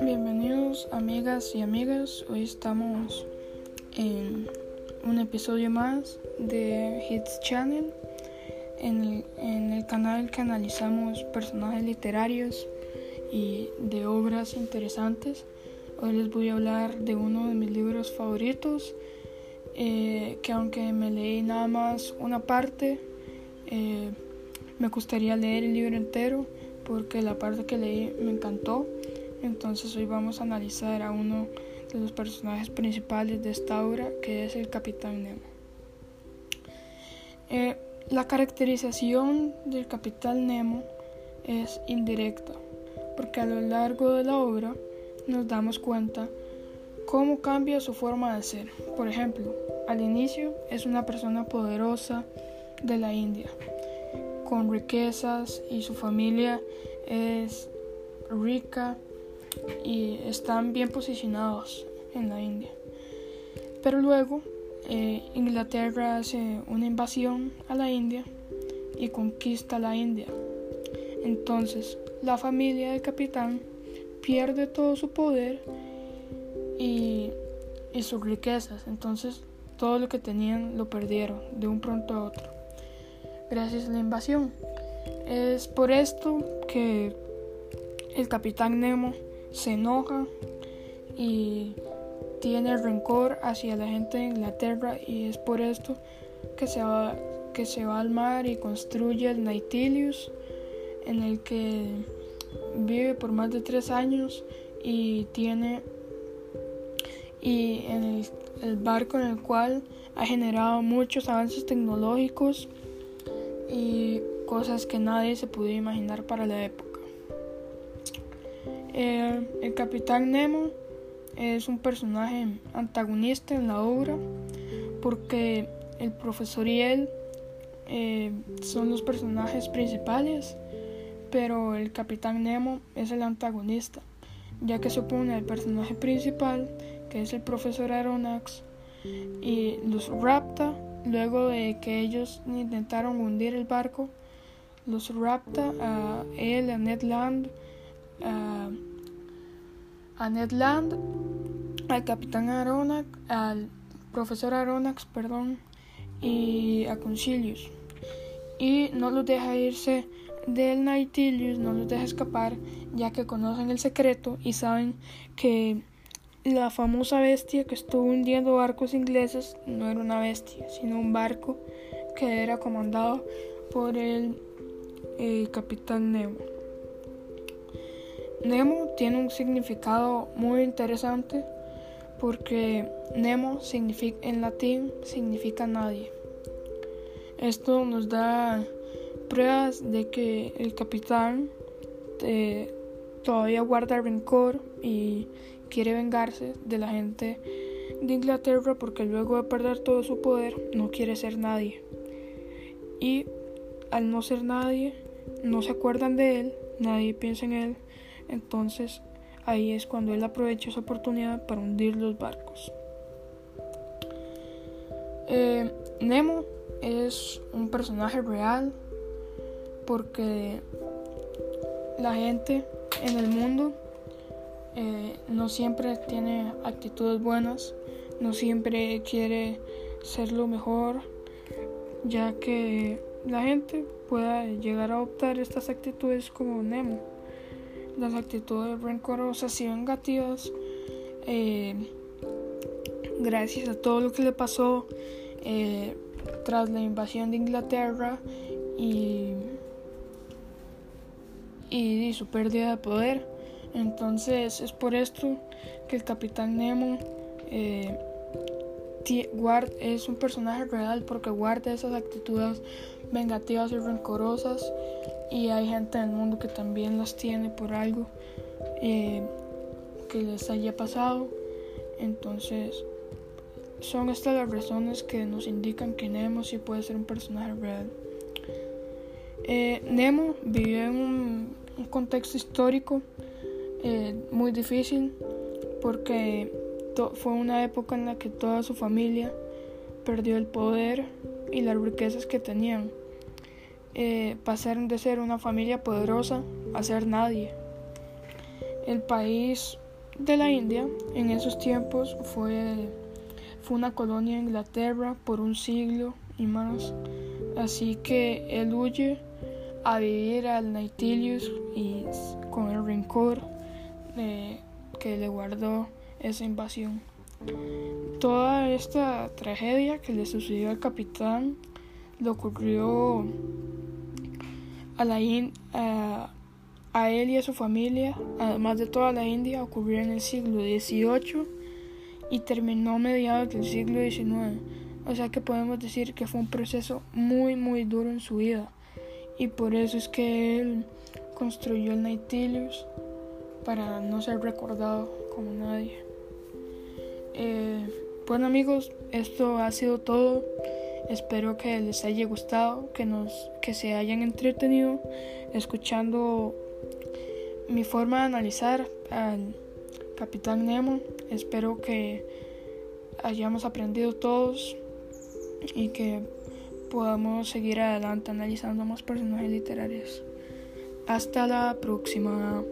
Bienvenidos amigas y amigas, hoy estamos en un episodio más de Hits Channel, en el, canal que analizamos personajes literarios y de obras interesantes. Hoy les voy a hablar de uno de mis libros favoritos, eh, que aunque me leí nada más una parte, eh, me gustaría leer el libro entero porque la parte que leí me encantó. Entonces hoy vamos a analizar a uno de los personajes principales de esta obra, que es el Capitán Nemo. Eh, la caracterización del Capitán Nemo es indirecta, porque a lo largo de la obra nos damos cuenta cómo cambia su forma de ser. Por ejemplo, al inicio es una persona poderosa de la India, con riquezas y su familia es rica y están bien posicionados en la India. Pero luego eh, Inglaterra hace una invasión a la India y conquista la India. Entonces la familia del capitán pierde todo su poder y, y sus riquezas. Entonces todo lo que tenían lo perdieron de un pronto a otro. Gracias a la invasión. Es por esto que el capitán Nemo se enoja y tiene rencor hacia la gente de Inglaterra y es por esto que se va, que se va al mar y construye el Nautilus en el que vive por más de tres años y tiene y en el barco en el cual ha generado muchos avances tecnológicos y cosas que nadie se pudo imaginar para la época. Eh, el capitán Nemo es un personaje antagonista en la obra porque el profesor y él eh, son los personajes principales, pero el capitán Nemo es el antagonista, ya que se opone al personaje principal, que es el profesor Aronnax, y los rapta luego de que ellos intentaron hundir el barco, los rapta a él, a Ned Land, a, Ned Land, al capitán Aronax, al profesor Aronax, perdón, y a Concilius. Y no los deja irse del Nautilus, no los deja escapar, ya que conocen el secreto y saben que la famosa bestia que estuvo hundiendo barcos ingleses no era una bestia, sino un barco que era comandado por el eh, capitán Nemo. Nemo tiene un significado muy interesante porque Nemo significa, en latín significa nadie. Esto nos da pruebas de que el capitán eh, todavía guarda rencor y quiere vengarse de la gente de Inglaterra porque luego de perder todo su poder no quiere ser nadie. Y al no ser nadie, no se acuerdan de él, nadie piensa en él entonces ahí es cuando él aprovecha esa oportunidad para hundir los barcos. Eh, Nemo es un personaje real porque la gente en el mundo eh, no siempre tiene actitudes buenas, no siempre quiere ser lo mejor, ya que la gente pueda llegar a adoptar estas actitudes como Nemo las actitudes rencorosas y vengativas, eh, gracias a todo lo que le pasó eh, tras la invasión de Inglaterra y, y, su pérdida de poder. Entonces es por esto que el capitán Nemo eh, es un personaje real porque guarda esas actitudes vengativas y rencorosas y hay gente en el mundo que también las tiene por algo eh, que les haya pasado. Entonces son estas las razones que nos indican que Nemo sí puede ser un personaje real. Eh, Nemo vivió en un, contexto histórico eh, muy difícil porque fue una época en la que toda su familia perdió el poder y las riquezas que tenían. eh, pasaron de ser una familia poderosa a ser nadie. El país de la India en esos tiempos fue, fue una colonia de Inglaterra por un siglo y más. Así que él huye a vivir al Naitilius y con el rencor que le guardó esa invasión. Toda esta tragedia que le sucedió al capitán le ocurrió a, la a, él y a su familia, además de toda la India, ocurrió en el siglo XVIII y terminó a mediados del siglo XIX. O sea que podemos decir que fue un proceso muy muy duro en su vida y por eso es que él construyó el Naitilius para no ser recordado como nadie. Eh, bueno amigos, esto ha sido todo. Espero que les haya gustado, que nos que se hayan entretenido escuchando mi forma de analizar al Capitán Nemo. Espero que hayamos aprendido todos y que podamos seguir adelante analizando más personajes literarios. Hasta la próxima.